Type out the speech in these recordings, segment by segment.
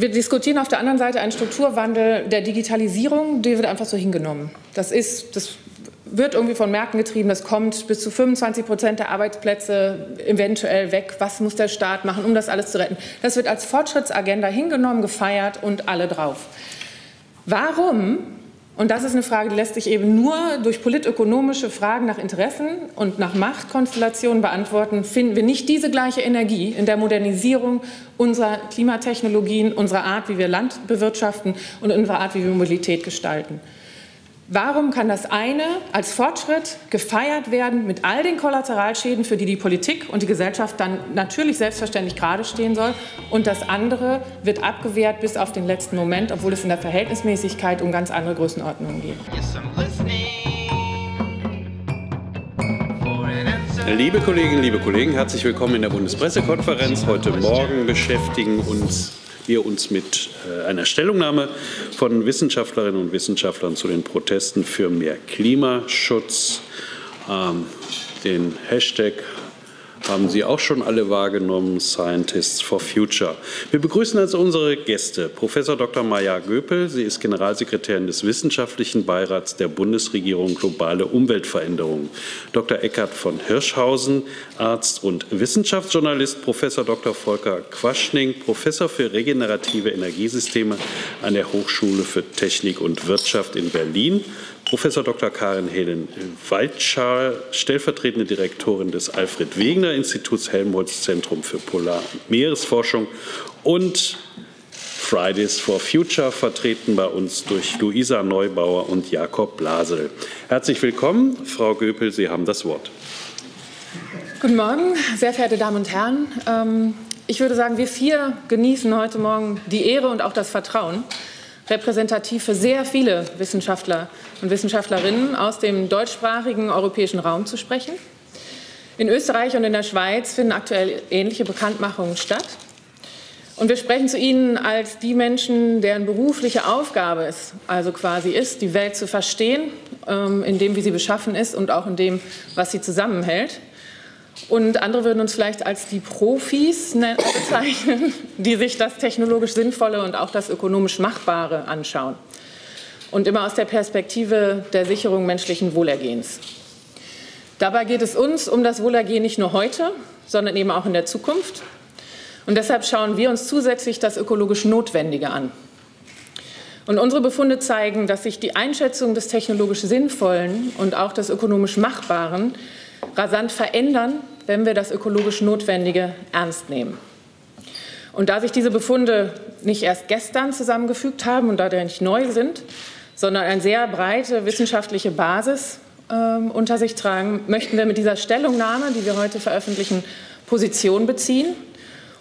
wir diskutieren auf der anderen Seite einen Strukturwandel der Digitalisierung, der wird einfach so hingenommen. Das ist, das wird irgendwie von Märkten getrieben, das kommt bis zu 25 Prozent der Arbeitsplätze eventuell weg. Was muss der Staat machen, um das alles zu retten? Das wird als Fortschrittsagenda hingenommen, gefeiert und alle drauf. Warum und das ist eine Frage, die lässt sich eben nur durch politökonomische Fragen nach Interessen und nach Machtkonstellationen beantworten. Finden wir nicht diese gleiche Energie in der Modernisierung unserer Klimatechnologien, unserer Art, wie wir Land bewirtschaften und unserer Art, wie wir Mobilität gestalten. Warum kann das eine als Fortschritt gefeiert werden mit all den Kollateralschäden, für die die Politik und die Gesellschaft dann natürlich selbstverständlich gerade stehen soll, und das andere wird abgewehrt bis auf den letzten Moment, obwohl es in der Verhältnismäßigkeit um ganz andere Größenordnungen geht? Liebe Kolleginnen, liebe Kollegen, herzlich willkommen in der Bundespressekonferenz. Heute Morgen beschäftigen uns wir uns mit äh, einer Stellungnahme von Wissenschaftlerinnen und Wissenschaftlern zu den Protesten für mehr Klimaschutz. Ähm, den Hashtag haben Sie auch schon alle wahrgenommen, Scientists for Future. Wir begrüßen also unsere Gäste, Professor Dr. Maja Göpel. Sie ist Generalsekretärin des Wissenschaftlichen Beirats der Bundesregierung Globale Umweltveränderung. Dr. Eckhard von Hirschhausen, Arzt und Wissenschaftsjournalist. Professor Dr. Volker Quaschning, Professor für regenerative Energiesysteme an der Hochschule für Technik und Wirtschaft in Berlin. Professor Dr. Karin Helen Waldschar, stellvertretende Direktorin des Alfred Wegener Instituts Helmholtz Zentrum für Polar- und Meeresforschung und Fridays for Future, vertreten bei uns durch Luisa Neubauer und Jakob Blasel. Herzlich willkommen, Frau Göpel, Sie haben das Wort. Guten Morgen, sehr verehrte Damen und Herren. Ähm, ich würde sagen, wir vier genießen heute Morgen die Ehre und auch das Vertrauen, repräsentativ für sehr viele Wissenschaftler und Wissenschaftlerinnen aus dem deutschsprachigen europäischen Raum zu sprechen. In Österreich und in der Schweiz finden aktuell ähnliche Bekanntmachungen statt. Und wir sprechen zu Ihnen als die Menschen, deren berufliche Aufgabe es also quasi ist, die Welt zu verstehen, ähm, in dem, wie sie beschaffen ist und auch in dem, was sie zusammenhält. Und andere würden uns vielleicht als die Profis bezeichnen, die sich das technologisch Sinnvolle und auch das ökonomisch Machbare anschauen und immer aus der Perspektive der Sicherung menschlichen Wohlergehens. Dabei geht es uns um das Wohlergehen nicht nur heute, sondern eben auch in der Zukunft. Und deshalb schauen wir uns zusätzlich das ökologisch Notwendige an. Und unsere Befunde zeigen, dass sich die Einschätzung des technologisch Sinnvollen und auch des ökonomisch Machbaren rasant verändern, wenn wir das ökologisch Notwendige ernst nehmen. Und da sich diese Befunde nicht erst gestern zusammengefügt haben und da die nicht neu sind, sondern eine sehr breite wissenschaftliche Basis ähm, unter sich tragen, möchten wir mit dieser Stellungnahme, die wir heute veröffentlichen, Position beziehen.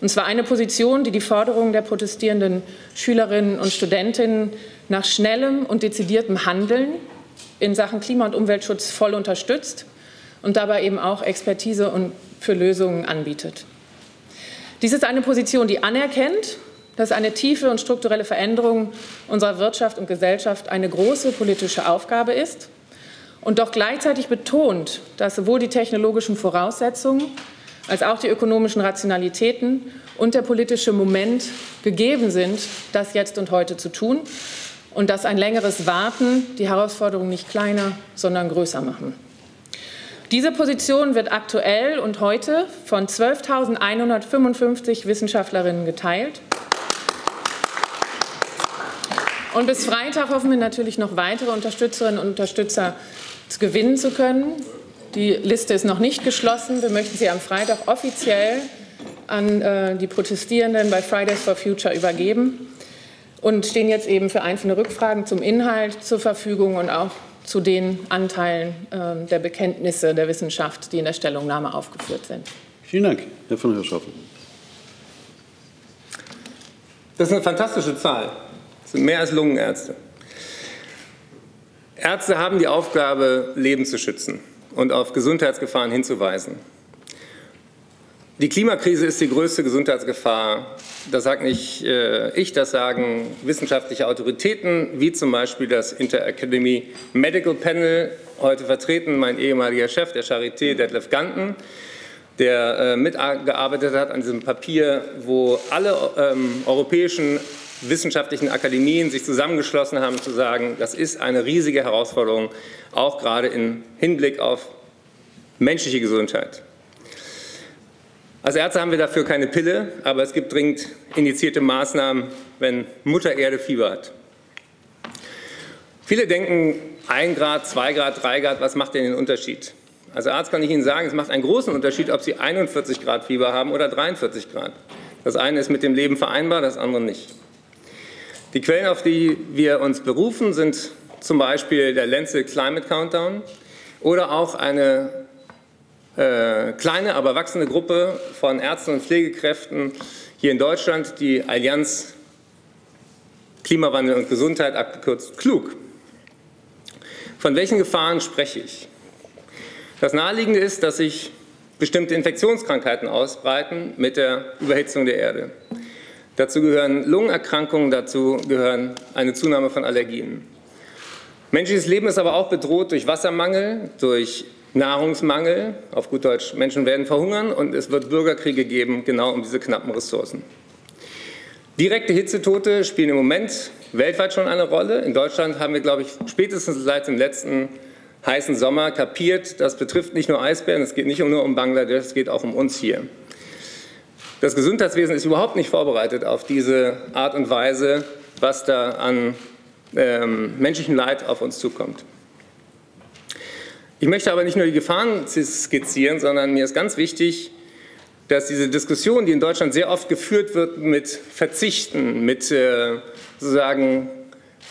Und zwar eine Position, die die Forderungen der protestierenden Schülerinnen und Studentinnen nach schnellem und dezidiertem Handeln in Sachen Klima- und Umweltschutz voll unterstützt und dabei eben auch Expertise und für Lösungen anbietet. Dies ist eine Position, die anerkennt, dass eine tiefe und strukturelle Veränderung unserer Wirtschaft und Gesellschaft eine große politische Aufgabe ist und doch gleichzeitig betont, dass sowohl die technologischen Voraussetzungen als auch die ökonomischen Rationalitäten und der politische Moment gegeben sind, das jetzt und heute zu tun und dass ein längeres Warten die Herausforderung nicht kleiner, sondern größer machen. Diese Position wird aktuell und heute von 12.155 Wissenschaftlerinnen geteilt. Und bis Freitag hoffen wir natürlich noch weitere Unterstützerinnen und Unterstützer gewinnen zu können. Die Liste ist noch nicht geschlossen. Wir möchten sie am Freitag offiziell an äh, die Protestierenden bei Fridays for Future übergeben und stehen jetzt eben für einzelne Rückfragen zum Inhalt zur Verfügung und auch zu den Anteilen äh, der Bekenntnisse der Wissenschaft, die in der Stellungnahme aufgeführt sind. Vielen Dank, Herr von Hirschhoffen. Das ist eine fantastische Zahl. Das sind mehr als Lungenärzte. Ärzte haben die Aufgabe, Leben zu schützen und auf Gesundheitsgefahren hinzuweisen. Die Klimakrise ist die größte Gesundheitsgefahr. Das sagt nicht äh, ich, das sagen wissenschaftliche Autoritäten, wie zum Beispiel das Interacademy Medical Panel, heute vertreten mein ehemaliger Chef der Charité, Detlef Ganten, der äh, mitgearbeitet hat an diesem Papier, wo alle ähm, europäischen wissenschaftlichen Akademien sich zusammengeschlossen haben, zu sagen, das ist eine riesige Herausforderung, auch gerade im Hinblick auf menschliche Gesundheit. Als Ärzte haben wir dafür keine Pille, aber es gibt dringend initiierte Maßnahmen, wenn Mutter Erde Fieber hat. Viele denken, ein Grad, zwei Grad, drei Grad, was macht denn den Unterschied? Als Arzt kann ich Ihnen sagen, es macht einen großen Unterschied, ob Sie 41 Grad Fieber haben oder 43 Grad. Das eine ist mit dem Leben vereinbar, das andere nicht. Die Quellen, auf die wir uns berufen, sind zum Beispiel der Lancet Climate Countdown oder auch eine äh, kleine, aber wachsende Gruppe von Ärzten und Pflegekräften hier in Deutschland, die Allianz Klimawandel und Gesundheit, abgekürzt klug. Von welchen Gefahren spreche ich? Das Naheliegende ist, dass sich bestimmte Infektionskrankheiten ausbreiten mit der Überhitzung der Erde. Dazu gehören Lungenerkrankungen, dazu gehören eine Zunahme von Allergien. Menschliches Leben ist aber auch bedroht durch Wassermangel, durch Nahrungsmangel, auf gut Deutsch, Menschen werden verhungern und es wird Bürgerkriege geben, genau um diese knappen Ressourcen. Direkte Hitzetote spielen im Moment weltweit schon eine Rolle. In Deutschland haben wir, glaube ich, spätestens seit dem letzten heißen Sommer kapiert, das betrifft nicht nur Eisbären, es geht nicht nur um Bangladesch, es geht auch um uns hier. Das Gesundheitswesen ist überhaupt nicht vorbereitet auf diese Art und Weise, was da an ähm, menschlichem Leid auf uns zukommt. Ich möchte aber nicht nur die Gefahren skizzieren, sondern mir ist ganz wichtig, dass diese Diskussion, die in Deutschland sehr oft geführt wird mit Verzichten, mit äh, sozusagen,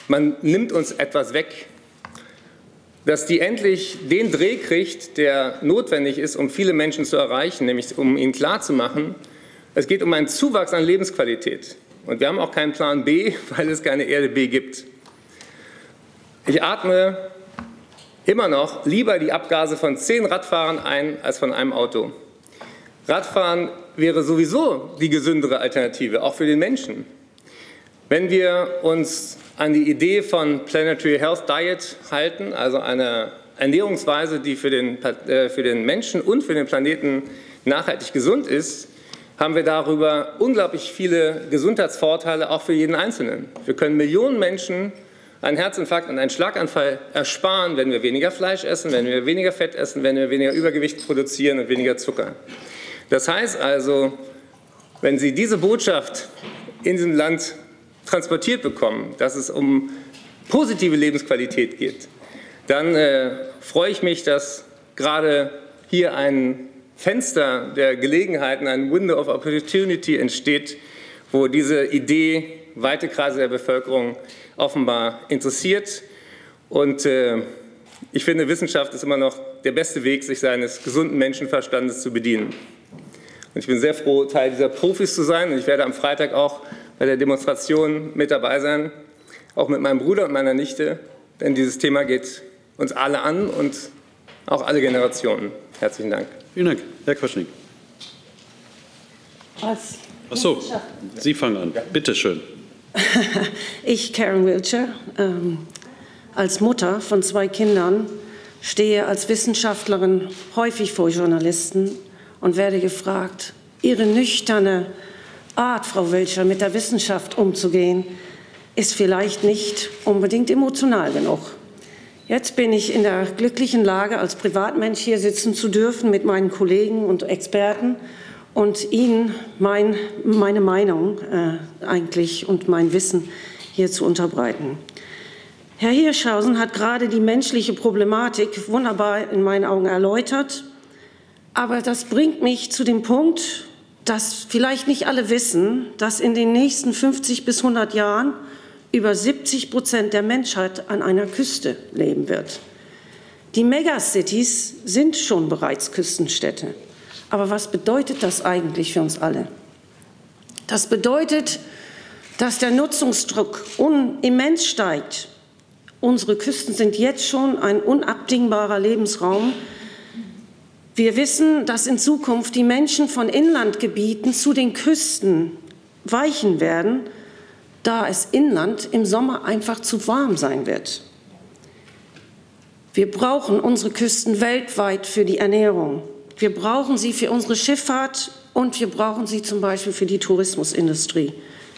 man nimmt uns etwas weg, dass die endlich den Dreh kriegt, der notwendig ist, um viele Menschen zu erreichen, nämlich um ihnen klarzumachen, es geht um einen Zuwachs an Lebensqualität. Und wir haben auch keinen Plan B, weil es keine Erde B gibt. Ich atme immer noch lieber die Abgase von zehn Radfahrern ein als von einem Auto. Radfahren wäre sowieso die gesündere Alternative, auch für den Menschen. Wenn wir uns an die Idee von Planetary Health Diet halten, also eine Ernährungsweise, die für den, äh, für den Menschen und für den Planeten nachhaltig gesund ist, haben wir darüber unglaublich viele Gesundheitsvorteile auch für jeden Einzelnen. Wir können Millionen Menschen einen Herzinfarkt und einen Schlaganfall ersparen, wenn wir weniger Fleisch essen, wenn wir weniger Fett essen, wenn wir weniger Übergewicht produzieren und weniger Zucker. Das heißt also, wenn Sie diese Botschaft in diesem Land transportiert bekommen, dass es um positive Lebensqualität geht, dann äh, freue ich mich, dass gerade hier ein Fenster der Gelegenheiten, ein Window of Opportunity entsteht, wo diese Idee weite Kreise der Bevölkerung offenbar interessiert. Und äh, ich finde, Wissenschaft ist immer noch der beste Weg, sich seines gesunden Menschenverstandes zu bedienen. Und ich bin sehr froh, Teil dieser Profis zu sein. Und ich werde am Freitag auch bei der Demonstration mit dabei sein, auch mit meinem Bruder und meiner Nichte. Denn dieses Thema geht uns alle an und auch alle Generationen. Herzlichen Dank. Vielen Dank. Herr Quaschnik. Was? Ach so, Sie fangen an. Bitte schön. Ich, Karen Wiltshire, ähm, als Mutter von zwei Kindern, stehe als Wissenschaftlerin häufig vor Journalisten und werde gefragt, Ihre nüchterne Art, Frau Wiltshire, mit der Wissenschaft umzugehen, ist vielleicht nicht unbedingt emotional genug. Jetzt bin ich in der glücklichen Lage, als Privatmensch hier sitzen zu dürfen mit meinen Kollegen und Experten und Ihnen mein, meine Meinung äh, eigentlich und mein Wissen hier zu unterbreiten. Herr Hirschhausen hat gerade die menschliche Problematik wunderbar in meinen Augen erläutert. Aber das bringt mich zu dem Punkt, dass vielleicht nicht alle wissen, dass in den nächsten 50 bis 100 Jahren über 70 Prozent der Menschheit an einer Küste leben wird. Die Megacities sind schon bereits Küstenstädte. Aber was bedeutet das eigentlich für uns alle? Das bedeutet, dass der Nutzungsdruck immens steigt. Unsere Küsten sind jetzt schon ein unabdingbarer Lebensraum. Wir wissen, dass in Zukunft die Menschen von Inlandgebieten zu den Küsten weichen werden, da es Inland im Sommer einfach zu warm sein wird. Wir brauchen unsere Küsten weltweit für die Ernährung. Wir brauchen sie für unsere Schifffahrt und wir brauchen sie zum Beispiel für die Tourismusindustrie.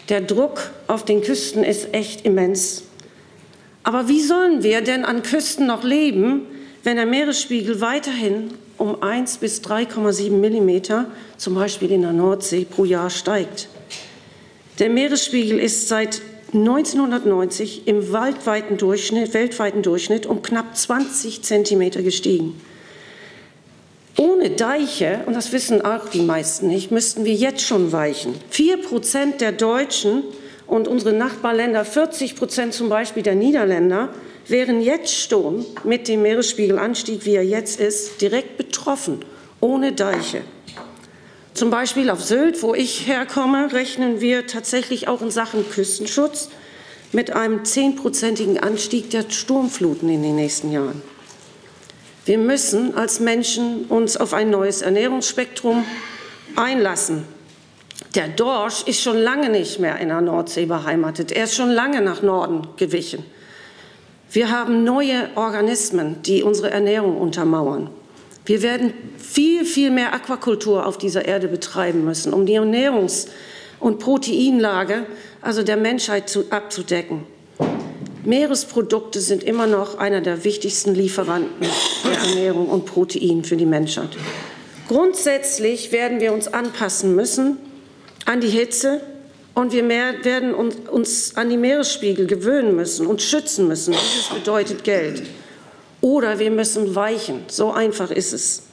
Der Druck auf den Küsten ist echt immens. Aber wie sollen wir denn an Küsten noch leben, wenn der Meeresspiegel weiterhin um 1 bis 3,7 Millimeter, zum Beispiel in der Nordsee, pro Jahr steigt? Der Meeresspiegel ist seit 1990 im weltweiten Durchschnitt, weltweiten Durchschnitt um knapp 20 Zentimeter gestiegen. Ohne Deiche, und das wissen auch die meisten nicht, müssten wir jetzt schon weichen. Vier Prozent der Deutschen und unsere Nachbarländer, 40 Prozent zum Beispiel der Niederländer, wären jetzt schon mit dem Meeresspiegelanstieg, wie er jetzt ist, direkt betroffen, ohne Deiche. Zum Beispiel auf Sylt, wo ich herkomme, rechnen wir tatsächlich auch in Sachen Küstenschutz mit einem zehnprozentigen Anstieg der Sturmfluten in den nächsten Jahren. Wir müssen als Menschen uns auf ein neues Ernährungsspektrum einlassen. Der Dorsch ist schon lange nicht mehr in der Nordsee beheimatet. Er ist schon lange nach Norden gewichen. Wir haben neue Organismen, die unsere Ernährung untermauern. Wir werden viel, viel mehr Aquakultur auf dieser Erde betreiben müssen, um die Ernährungs- und Proteinlage also der Menschheit zu, abzudecken. Meeresprodukte sind immer noch einer der wichtigsten Lieferanten der Ernährung und Protein für die Menschheit. Grundsätzlich werden wir uns anpassen müssen an die Hitze und wir werden uns an die Meeresspiegel gewöhnen müssen und schützen müssen. Dieses bedeutet Geld. Oder wir müssen weichen. So einfach ist es.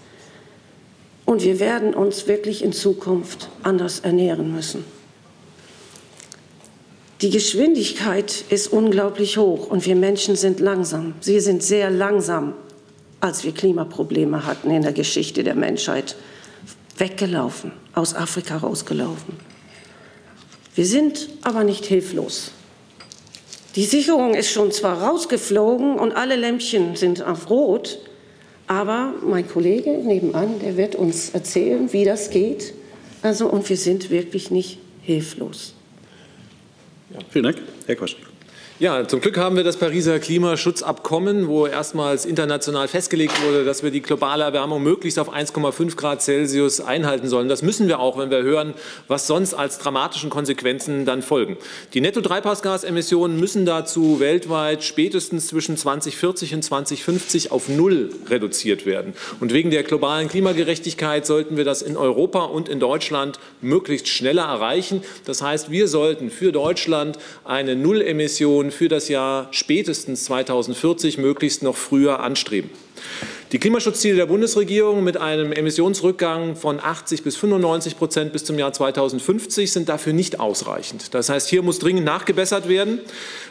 Und wir werden uns wirklich in Zukunft anders ernähren müssen. Die Geschwindigkeit ist unglaublich hoch und wir Menschen sind langsam. Wir sind sehr langsam, als wir Klimaprobleme hatten in der Geschichte der Menschheit, weggelaufen, aus Afrika rausgelaufen. Wir sind aber nicht hilflos. Die Sicherung ist schon zwar rausgeflogen und alle Lämpchen sind auf Rot, aber mein Kollege nebenan, der wird uns erzählen, wie das geht. Also, und wir sind wirklich nicht hilflos. Ja. Vielen Dank, Herr Kosch. Ja, zum Glück haben wir das Pariser Klimaschutzabkommen, wo erstmals international festgelegt wurde, dass wir die globale Erwärmung möglichst auf 1,5 Grad Celsius einhalten sollen. Das müssen wir auch, wenn wir hören, was sonst als dramatischen Konsequenzen dann folgen. Die Netto-Treibhausgasemissionen müssen dazu weltweit spätestens zwischen 2040 und 2050 auf Null reduziert werden. Und wegen der globalen Klimagerechtigkeit sollten wir das in Europa und in Deutschland möglichst schneller erreichen. Das heißt, wir sollten für Deutschland eine Nullemission für das Jahr spätestens 2040 möglichst noch früher anstreben. Die Klimaschutzziele der Bundesregierung mit einem Emissionsrückgang von 80 bis 95 Prozent bis zum Jahr 2050 sind dafür nicht ausreichend. Das heißt, hier muss dringend nachgebessert werden.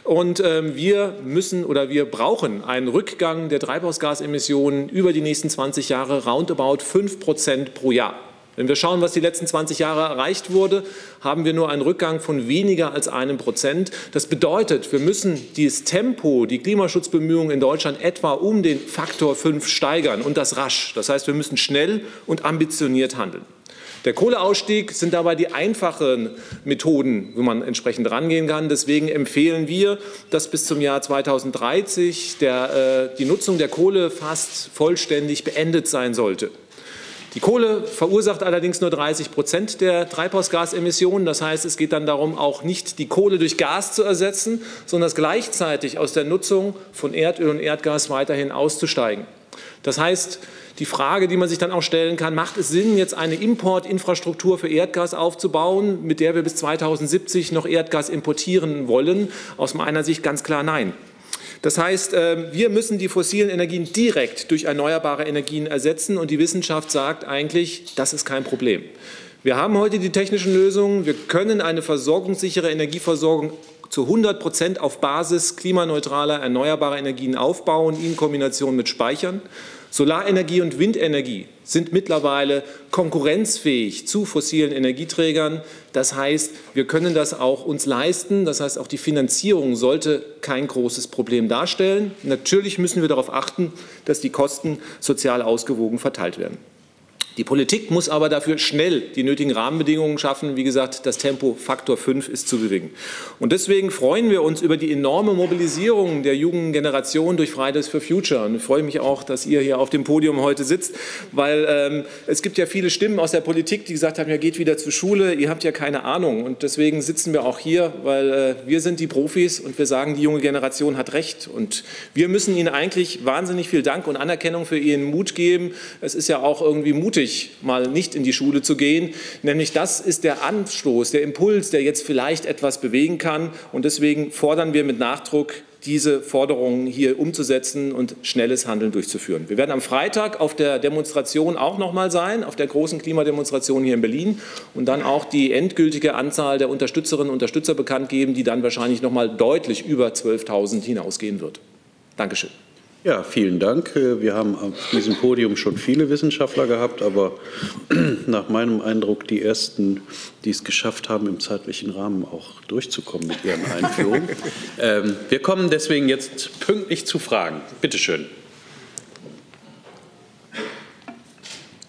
Und äh, wir müssen oder wir brauchen einen Rückgang der Treibhausgasemissionen über die nächsten 20 Jahre roundabout 5 Prozent pro Jahr. Wenn wir schauen, was die letzten 20 Jahre erreicht wurde, haben wir nur einen Rückgang von weniger als einem Prozent. Das bedeutet, wir müssen dieses Tempo, die Klimaschutzbemühungen in Deutschland etwa um den Faktor 5 steigern und das rasch. Das heißt, wir müssen schnell und ambitioniert handeln. Der Kohleausstieg sind dabei die einfachen Methoden, wo man entsprechend rangehen kann. Deswegen empfehlen wir, dass bis zum Jahr 2030 der, äh, die Nutzung der Kohle fast vollständig beendet sein sollte. Die Kohle verursacht allerdings nur 30 Prozent der Treibhausgasemissionen. Das heißt, es geht dann darum, auch nicht die Kohle durch Gas zu ersetzen, sondern gleichzeitig aus der Nutzung von Erdöl und Erdgas weiterhin auszusteigen. Das heißt, die Frage, die man sich dann auch stellen kann, macht es Sinn, jetzt eine Importinfrastruktur für Erdgas aufzubauen, mit der wir bis 2070 noch Erdgas importieren wollen? Aus meiner Sicht ganz klar nein. Das heißt, ähm, wir müssen die fossilen Energien direkt durch erneuerbare Energien ersetzen und die Wissenschaft sagt eigentlich, das ist kein Problem. Wir haben heute die technischen Lösungen. Wir können eine versorgungssichere Energieversorgung zu 100 Prozent auf Basis klimaneutraler erneuerbarer Energien aufbauen, in Kombination mit Speichern. Solarenergie und Windenergie sind mittlerweile konkurrenzfähig zu fossilen Energieträgern. Das heißt, wir können das auch uns leisten. Das heißt, auch die Finanzierung sollte kein großes Problem darstellen. Natürlich müssen wir darauf achten, dass die Kosten sozial ausgewogen verteilt werden. Die Politik muss aber dafür schnell die nötigen Rahmenbedingungen schaffen. Wie gesagt, das Tempo Faktor 5 ist zu gering. Und deswegen freuen wir uns über die enorme Mobilisierung der jungen Generation durch Fridays for Future. Und ich freue mich auch, dass ihr hier auf dem Podium heute sitzt, weil ähm, es gibt ja viele Stimmen aus der Politik, die gesagt haben, ja geht wieder zur Schule, ihr habt ja keine Ahnung. Und deswegen sitzen wir auch hier, weil äh, wir sind die Profis und wir sagen, die junge Generation hat recht. Und wir müssen ihnen eigentlich wahnsinnig viel Dank und Anerkennung für ihren Mut geben. Es ist ja auch irgendwie mutig, mutig, mal nicht in die Schule zu gehen. Nämlich das ist der Anstoß, der Impuls, der jetzt vielleicht etwas bewegen kann. Und deswegen fordern wir mit Nachdruck, diese Forderungen hier umzusetzen und schnelles Handeln durchzuführen. Wir werden am Freitag auf der Demonstration auch noch mal sein, auf der großen Klimademonstration hier in Berlin und dann auch die endgültige Anzahl der Unterstützerinnen und Unterstützer bekannt geben, die dann wahrscheinlich noch mal deutlich über 12.000 hinausgehen wird. Dankeschön. Ja, vielen Dank. Wir haben auf diesem Podium schon viele Wissenschaftler gehabt, aber nach meinem Eindruck die ersten, die es geschafft haben, im zeitlichen Rahmen auch durchzukommen mit ihren Einführungen. ähm, wir kommen deswegen jetzt pünktlich zu Fragen. Bitte schön.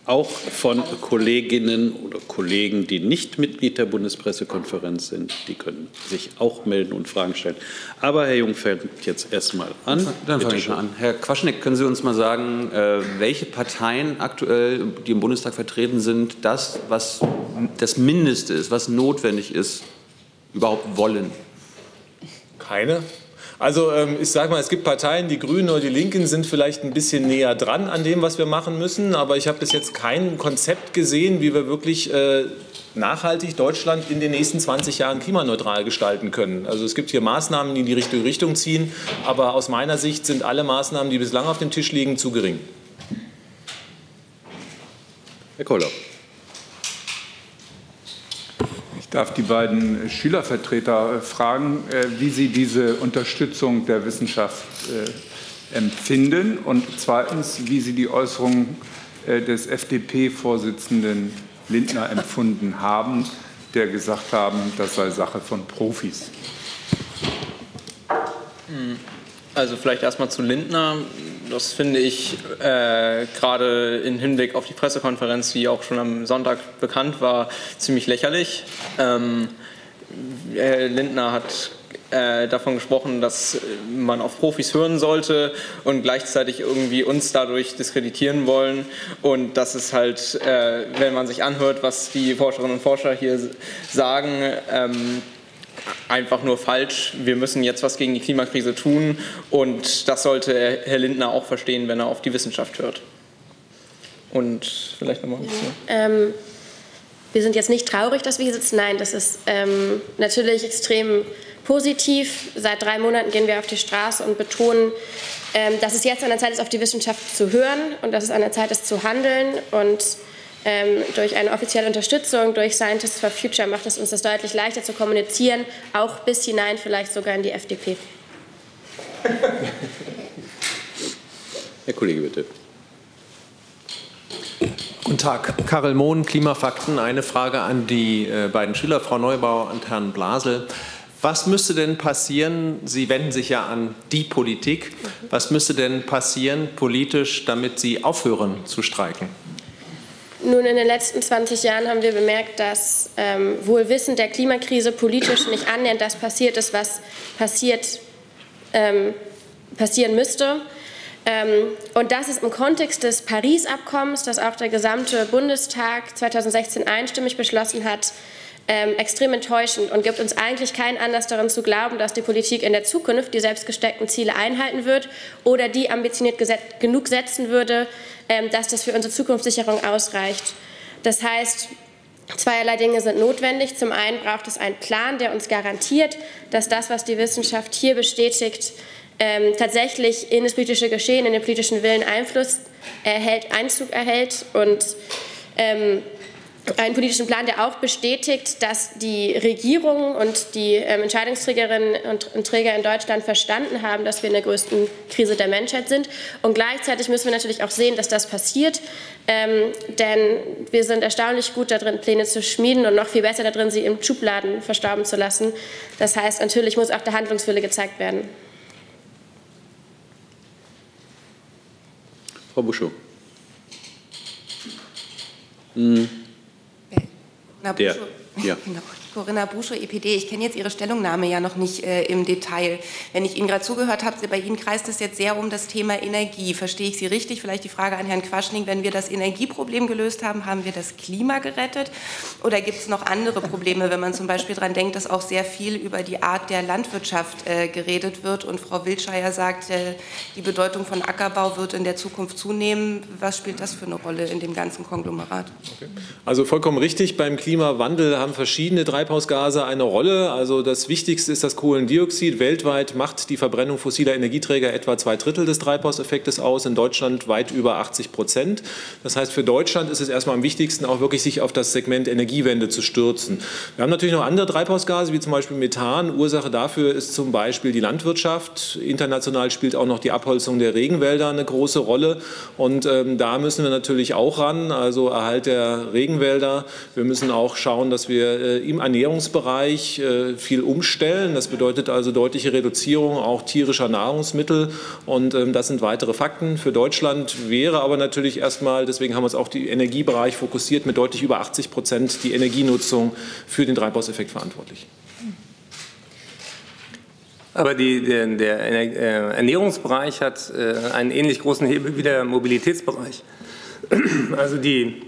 Auch von Kolleginnen oder Kollegen, die nicht Mitglied der Bundespressekonferenz sind. Die können sich auch melden und Fragen stellen. Aber Herr Jung fängt jetzt erstmal an. Dann fange ich mal an. Herr Quaschneck, können Sie uns mal sagen, äh, welche Parteien aktuell, die im Bundestag vertreten sind, das, was das Mindeste ist, was notwendig ist, überhaupt wollen? Keine. Also ähm, ich sage mal, es gibt Parteien, die Grünen oder die Linken sind vielleicht ein bisschen näher dran an dem, was wir machen müssen. Aber ich habe bis jetzt kein Konzept gesehen, wie wir wirklich äh, nachhaltig Deutschland in den nächsten 20 Jahren klimaneutral gestalten können. Also es gibt hier Maßnahmen, die in die richtige Richtung ziehen. Aber aus meiner Sicht sind alle Maßnahmen, die bislang auf dem Tisch liegen, zu gering. Herr Koller. Ich darf die beiden Schülervertreter äh, fragen, äh, wie sie diese Unterstützung der Wissenschaft äh, empfinden und zweitens, wie sie die Äußerungen des FDP-Vorsitzenden Lindner empfunden haben, der gesagt haben, das sei Sache von Profis. Also vielleicht erstmal zu Lindner. Das finde ich äh, gerade im Hinblick auf die Pressekonferenz, die auch schon am Sonntag bekannt war, ziemlich lächerlich. Ähm, Herr Lindner hat äh, davon gesprochen, dass man auf Profis hören sollte und gleichzeitig irgendwie uns dadurch diskreditieren wollen. Und das ist halt, äh, wenn man sich anhört, was die Forscherinnen und Forscher hier sagen, ähm, einfach nur falsch. Wir müssen jetzt was gegen die Klimakrise tun und das sollte Herr Lindner auch verstehen, wenn er auf die Wissenschaft hört. Und vielleicht nochmal ein bisschen. Ähm, wir sind jetzt nicht traurig, dass wir hier sitzen. Nein, das ist ähm, natürlich extrem positiv. Seit drei Monaten gehen wir auf die Straße und betonen, ähm, dass es jetzt an der Zeit ist, auf die Wissenschaft zu hören und dass es an der Zeit ist, zu handeln. Und ähm, durch eine offizielle Unterstützung durch Scientists for Future macht es uns das deutlich leichter zu kommunizieren, auch bis hinein vielleicht sogar in die FDP. Herr Kollege, bitte. Guten Tag, Karel Mohn, Klimafakten. Eine Frage an die äh, beiden Schüler, Frau Neubauer und Herrn Blasel. Was müsste denn passieren? Sie wenden sich ja an die Politik. Was müsste denn passieren politisch, damit Sie aufhören zu streiken? Nun, in den letzten 20 Jahren haben wir bemerkt, dass ähm, wohl wissend der Klimakrise politisch nicht annähernd das passiert ist, was passiert, ähm, passieren müsste. Ähm, und das ist im Kontext des Paris-Abkommens, das auch der gesamte Bundestag 2016 einstimmig beschlossen hat, ähm, extrem enttäuschend und gibt uns eigentlich keinen Anlass daran zu glauben, dass die Politik in der Zukunft die selbst gesteckten Ziele einhalten wird oder die ambitioniert genug setzen würde, ähm, dass das für unsere Zukunftssicherung ausreicht. Das heißt, Zweierlei Dinge sind notwendig. Zum einen braucht es einen Plan, der uns garantiert, dass das, was die Wissenschaft hier bestätigt, ähm, tatsächlich in das politische Geschehen, in den politischen Willen Einfluss erhält, Einzug erhält und ähm, einen politischen Plan, der auch bestätigt, dass die Regierung und die ähm, Entscheidungsträgerinnen und, und, Träger in Deutschland verstanden haben, dass wir in der größten Krise der Menschheit sind. Und gleichzeitig müssen wir natürlich auch sehen, dass das passiert, ähm, denn wir sind erstaunlich gut darin, Pläne zu schmieden und noch viel besser darin, sie im Schubladen verstauben zu lassen. Das heißt, natürlich muss auch der Handlungswille gezeigt werden. Frau Buschow. Mhm. Na, ja. Corinna Buschow, EPD. Ich kenne jetzt Ihre Stellungnahme ja noch nicht äh, im Detail. Wenn ich Ihnen gerade zugehört habe, bei Ihnen kreist es jetzt sehr um das Thema Energie. Verstehe ich Sie richtig? Vielleicht die Frage an Herrn Quaschning. Wenn wir das Energieproblem gelöst haben, haben wir das Klima gerettet? Oder gibt es noch andere Probleme, wenn man zum Beispiel daran denkt, dass auch sehr viel über die Art der Landwirtschaft äh, geredet wird und Frau Wildscheier sagt, äh, die Bedeutung von Ackerbau wird in der Zukunft zunehmen. Was spielt das für eine Rolle in dem ganzen Konglomerat? Okay. Also vollkommen richtig. Beim Klimawandel haben verschiedene Treibhausgase eine Rolle. Also das Wichtigste ist das Kohlendioxid. Weltweit macht die Verbrennung fossiler Energieträger etwa zwei Drittel des Treibhauseffektes aus, in Deutschland weit über 80 Prozent. Das heißt, für Deutschland ist es erstmal am wichtigsten, auch wirklich sich auf das Segment Energiewende zu stürzen. Wir haben natürlich noch andere Treibhausgase, wie zum Beispiel Methan. Ursache dafür ist zum Beispiel die Landwirtschaft. International spielt auch noch die Abholzung der Regenwälder eine große Rolle. Und ähm, da müssen wir natürlich auch ran, also Erhalt der Regenwälder. Wir müssen auch schauen, dass wir äh, im Ernährungsbereich äh, viel umstellen. Das bedeutet also deutliche Reduzierung auch tierischer Nahrungsmittel. Und ähm, das sind weitere Fakten. Für Deutschland wäre aber natürlich erstmal, deswegen haben wir uns auch den Energiebereich fokussiert, mit deutlich über 80 Prozent die Energienutzung für den Treibhauseffekt verantwortlich. Aber die, der, der, äh, Ernährungsbereich hat äh, einen ähnlich großen Hebel wie der Mobilitätsbereich. Also die,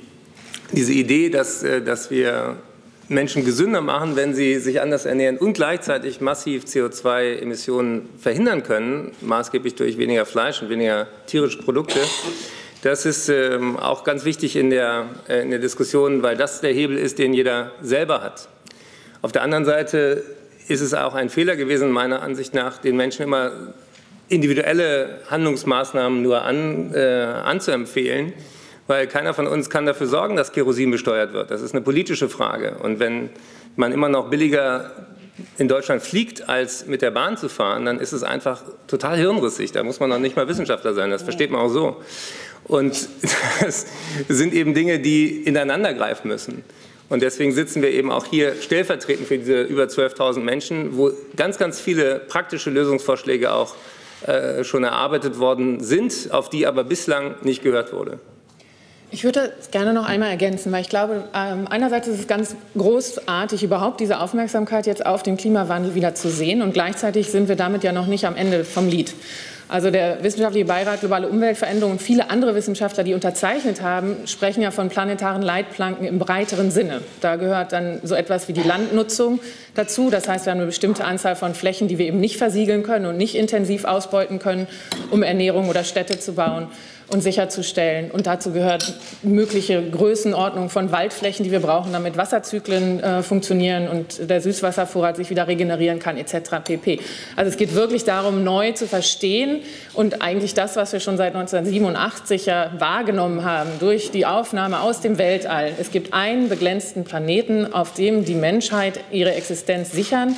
diese Idee, dass, dass wir Menschen gesünder machen, wenn sie sich anders ernähren und gleichzeitig massiv CO2-Emissionen verhindern können, maßgeblich durch weniger Fleisch und weniger tierische Produkte. Das ist ähm, auch ganz wichtig in der, äh, in der Diskussion, weil das der Hebel ist, den jeder selber hat. Auf der anderen Seite ist es auch ein Fehler gewesen, meiner Ansicht nach, den Menschen immer individuelle Handlungsmaßnahmen nur an, äh, anzuempfehlen weil keiner von uns kann dafür sorgen, dass Kerosin besteuert wird. Das ist eine politische Frage. Und wenn man immer noch billiger in Deutschland fliegt, als mit der Bahn zu fahren, dann ist es einfach total hirnrissig. Da muss man noch nicht mal Wissenschaftler sein. Das versteht man auch so. Und das sind eben Dinge, die ineinander greifen müssen. Und deswegen sitzen wir eben auch hier stellvertretend für diese über 12.000 Menschen, wo ganz, ganz viele praktische Lösungsvorschläge auch äh, schon erarbeitet worden sind, auf die aber bislang nicht gehört wurde. Ich würde das gerne noch einmal ergänzen, weil ich glaube, ähm, einerseits ist es ganz großartig, überhaupt diese Aufmerksamkeit jetzt auf den Klimawandel wieder zu sehen. Und gleichzeitig sind wir damit ja noch nicht am Ende vom Lied. Also der Wissenschaftliche Beirat Globale Umweltveränderung und viele andere Wissenschaftler, die unterzeichnet haben, sprechen ja von planetaren Leitplanken im breiteren Sinne. Da gehört dann so etwas wie die Landnutzung dazu. Das heißt, wir haben eine bestimmte Anzahl von Flächen, die wir eben nicht versiegeln können und nicht intensiv ausbeuten können, um Ernährung oder Städte zu bauen und sicherzustellen. Und dazu gehört mögliche Größenordnung von Waldflächen, die wir brauchen, damit Wasserzyklen äh, funktionieren und der Süßwasservorrat sich wieder regenerieren kann, etc. pp. Also es geht wirklich darum, neu zu verstehen und eigentlich das, was wir schon seit 1987 ja wahrgenommen haben, durch die Aufnahme aus dem Weltall. Es gibt einen beglänzten Planeten, auf dem die Menschheit ihre Existenz sichern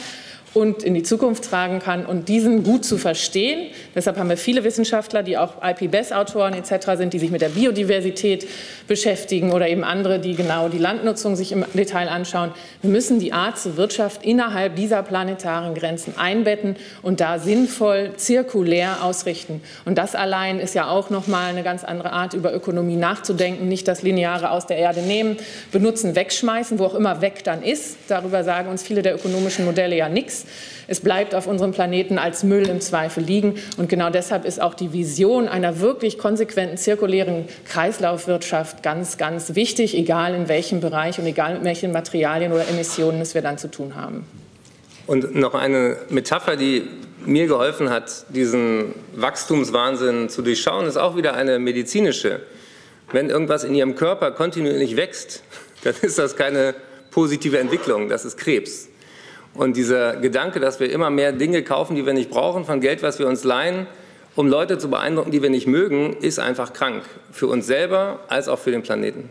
und in die Zukunft tragen kann und diesen gut zu verstehen. Deshalb haben wir viele Wissenschaftler, die auch IPBES-Autoren etc. sind, die sich mit der Biodiversität beschäftigen oder eben andere, die genau die Landnutzung sich im Detail anschauen. Wir müssen die Art zur Wirtschaft innerhalb dieser planetaren Grenzen einbetten und da sinnvoll zirkulär ausrichten. Und das allein ist ja auch noch mal eine ganz andere Art, über Ökonomie nachzudenken. Nicht das Lineare aus der Erde nehmen, benutzen, wegschmeißen, wo auch immer weg dann ist. Darüber sagen uns viele der ökonomischen Modelle ja nichts. Es bleibt auf unserem Planeten als Müll im Zweifel liegen. Und genau deshalb ist auch die Vision einer wirklich konsequenten zirkulären Kreislaufwirtschaft ganz, ganz wichtig, egal in welchem Bereich und egal mit welchen Materialien oder Emissionen es wir dann zu tun haben. Und noch eine Metapher, die mir geholfen hat, diesen Wachstumswahnsinn zu durchschauen, ist auch wieder eine medizinische. Wenn irgendwas in Ihrem Körper kontinuierlich wächst, dann ist das keine positive Entwicklung, das ist Krebs. Und dieser Gedanke, dass wir immer mehr Dinge kaufen, die wir nicht brauchen, von Geld, was wir uns leihen, um Leute zu beeindrucken, die wir nicht mögen, ist einfach krank. Für uns selber als auch für den Planeten.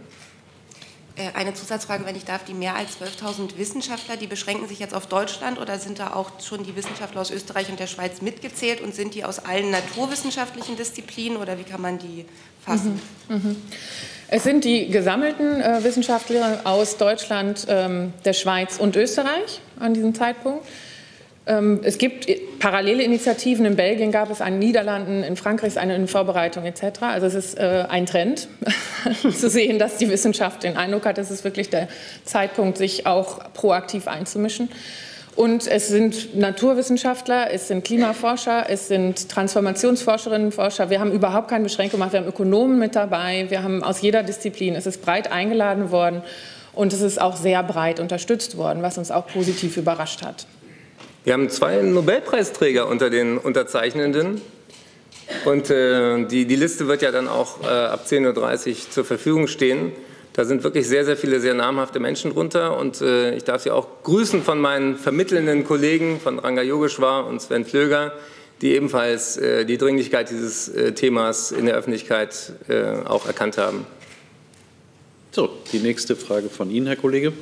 Äh, eine Zusatzfrage, wenn ich darf. Die mehr als 12.000 Wissenschaftler, die beschränken sich jetzt auf Deutschland oder sind da auch schon die Wissenschaftler aus Österreich und der Schweiz mitgezählt und sind die aus allen naturwissenschaftlichen Disziplinen oder wie kann man die fassen? Mhm. Mhm. Es sind die gesammelten äh, Wissenschaftler aus Deutschland, ähm, der Schweiz und Österreich an diesem Zeitpunkt. Ähm, es gibt parallele Initiativen. In Belgien gab es eine, in den Niederlanden, in Frankreich eine in Vorbereitung etc. Also es ist äh, ein Trend zu sehen, dass die Wissenschaft den Eindruck hat, es ist wirklich der Zeitpunkt, sich auch proaktiv einzumischen. Und es sind Naturwissenschaftler, es sind Klimaforscher, es sind Transformationsforscherinnen und Forscher. Wir haben überhaupt keine Beschränkung gemacht. Wir haben Ökonomen mit dabei. Wir haben aus jeder Disziplin. Es ist breit eingeladen worden und es ist auch sehr breit unterstützt worden, was uns auch positiv überrascht hat. Wir haben zwei Nobelpreisträger unter den Unterzeichnenden. Und äh, die, die Liste wird ja dann auch äh, ab 10.30 Uhr zur Verfügung stehen. Da sind wirklich sehr, sehr viele sehr namhafte Menschen drunter. Und äh, ich darf Sie auch grüßen von meinen vermittelnden Kollegen von Ranga Yogeshwar und Sven Klöger, die ebenfalls äh, die Dringlichkeit dieses äh, Themas in der Öffentlichkeit äh, auch erkannt haben. So, die nächste Frage von Ihnen, Herr Kollege.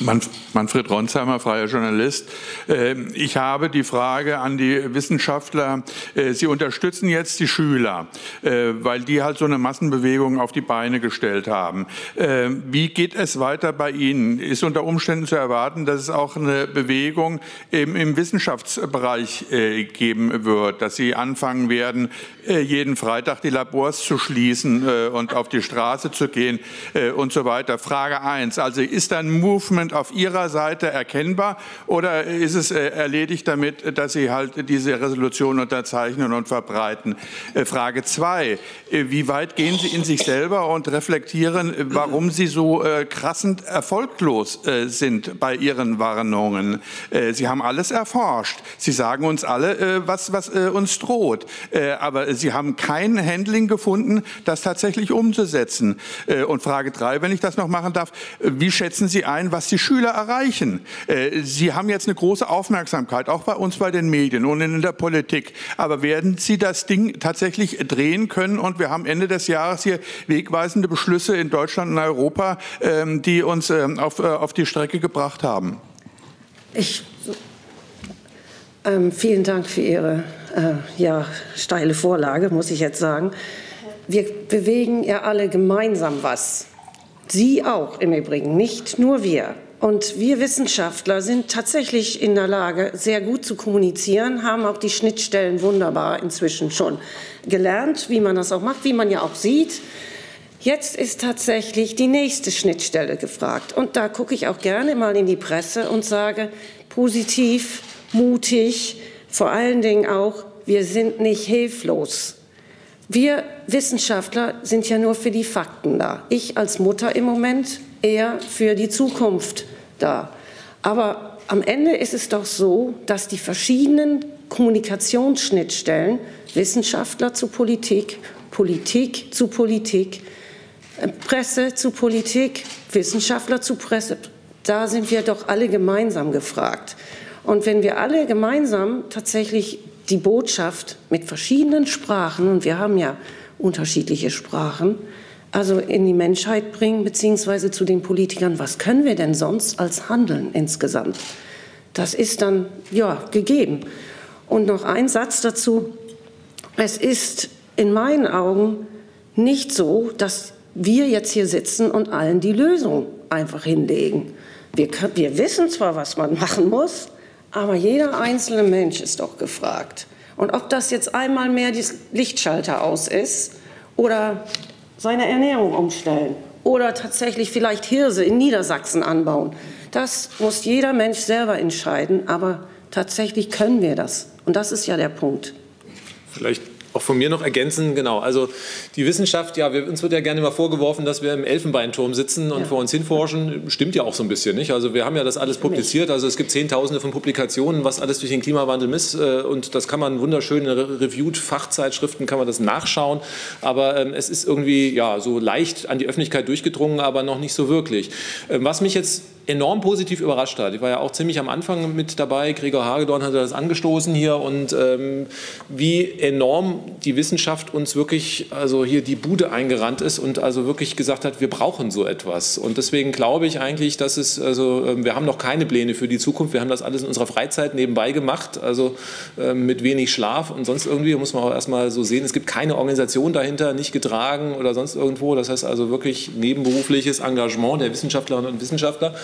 Manfred Ronsheimer, freier Journalist. Ähm, ich habe die Frage an die Wissenschaftler. Äh, Sie unterstützen jetzt die Schüler, äh, weil die halt so eine Massenbewegung auf die Beine gestellt haben. Ähm, wie geht es weiter bei Ihnen? Ist unter Umständen zu erwarten, dass es auch eine Bewegung im, Wissenschaftsbereich äh, geben wird, dass Sie anfangen werden, jeden Freitag die Labors zu schließen und auf die Straße zu gehen und so weiter? Frage eins. Also ist ein Movement Statement auf Ihrer Seite erkennbar oder ist es äh, erledigt damit, dass Sie halt diese Resolution unterzeichnen und verbreiten? Äh, Frage zwei, äh, wie weit gehen Sie in sich selber und reflektieren, warum Sie so krassend erfolglos sind bei Ihren Warnungen? Sie haben alles erforscht. Sie sagen uns alle, was, was uns droht. Aber Sie haben kein Handling gefunden, das tatsächlich umzusetzen. Und Frage drei, wenn ich das noch machen darf, wie schätzen Sie ein, was die die Schüler erreichen. Äh, Sie haben jetzt eine große Aufmerksamkeit, auch bei uns bei den Medien und in der Politik. Aber werden Sie das Ding tatsächlich drehen können? Und wir haben Ende des Jahres hier wegweisende Beschlüsse in Deutschland und Europa, ähm, die uns ähm, auf, äh, auf die Strecke gebracht haben. Ich, ähm, vielen Dank für Ihre äh, ja, steile Vorlage, muss ich jetzt sagen. Wir bewegen ja alle gemeinsam was. Sie auch im Übrigen, nicht nur wir. Und wir Wissenschaftler sind tatsächlich in der Lage, sehr gut zu kommunizieren, haben auch die Schnittstellen wunderbar inzwischen schon gelernt, wie man das auch macht, wie man ja auch sieht. Jetzt ist tatsächlich die nächste Schnittstelle gefragt. Und da gucke ich auch gerne mal in die Presse und sage, positiv, mutig, vor allen Dingen auch, wir sind nicht hilflos. Wir Wissenschaftler sind ja nur für die Fakten da. Ich als Mutter im Moment eher für die Zukunft da. Aber am Ende ist es doch so, dass die verschiedenen Kommunikationsschnittstellen, Wissenschaftler zu Politik, Politik zu Politik, äh, Presse zu Politik, Wissenschaftler zu Presse, da sind wir doch alle gemeinsam gefragt. Und wenn wir alle gemeinsam tatsächlich die Botschaft mit verschiedenen Sprachen, und wir haben ja unterschiedliche Sprachen, also in die Menschheit bringen, beziehungsweise zu den Politikern, was können wir denn sonst als handeln insgesamt? Das ist dann, ja, gegeben. Und noch ein Satz dazu. Es ist in meinen Augen nicht so, dass wir jetzt hier sitzen und allen die Lösung einfach hinlegen. Wir, wir wissen zwar, was man machen muss, aber jeder einzelne Mensch ist doch gefragt. Und ob das jetzt einmal mehr die Lichtschalter aus ist oder seine Ernährung umstellen oder tatsächlich vielleicht Hirse in Niedersachsen anbauen. Das muss jeder Mensch selber entscheiden, aber tatsächlich können wir das. Und das ist ja der Punkt. Vielleicht auch von mir noch ergänzen, genau. Also die Wissenschaft, ja, wir, uns wird ja gerne immer vorgeworfen, dass wir im Elfenbeinturm sitzen und ja. vor uns hinforschen. Stimmt ja auch so ein bisschen, nicht? Also wir haben ja das alles publiziert. Also es gibt Zehntausende von Publikationen, was alles durch den Klimawandel misst. Äh, und das kann man wunderschön in reviewed Fachzeitschriften kann man das nachschauen. Aber ähm, es ist irgendwie ja so leicht an die Öffentlichkeit durchgedrungen, aber noch nicht so wirklich. Ähm, was mich jetzt enorm positiv überrascht hat. Ich war ja auch ziemlich am Anfang mit dabei. Gregor Hagedorn hat das angestoßen hier und ähm, wie enorm die Wissenschaft uns wirklich, also hier die Bude eingerannt ist und also wirklich gesagt hat, wir brauchen so etwas. Und deswegen glaube ich eigentlich, dass es, also ähm, wir haben noch keine Pläne für die Zukunft. Wir haben das alles in unserer Freizeit nebenbei gemacht, also ähm, mit wenig Schlaf und sonst irgendwie muss man auch erstmal so sehen. Es gibt keine Organisation dahinter, nicht getragen oder sonst irgendwo. Das heißt also wirklich nebenberufliches Engagement der Wissenschaftlerinnen und Wissenschaftler.